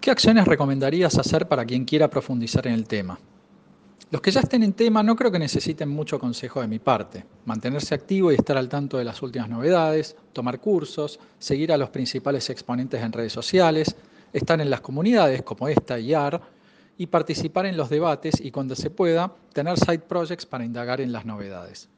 ¿Qué acciones recomendarías hacer para quien quiera profundizar en el tema? Los que ya estén en tema no creo que necesiten mucho consejo de mi parte. Mantenerse activo y estar al tanto de las últimas novedades, tomar cursos, seguir a los principales exponentes en redes sociales, estar en las comunidades como esta y AR y participar en los debates y cuando se pueda tener side projects para indagar en las novedades.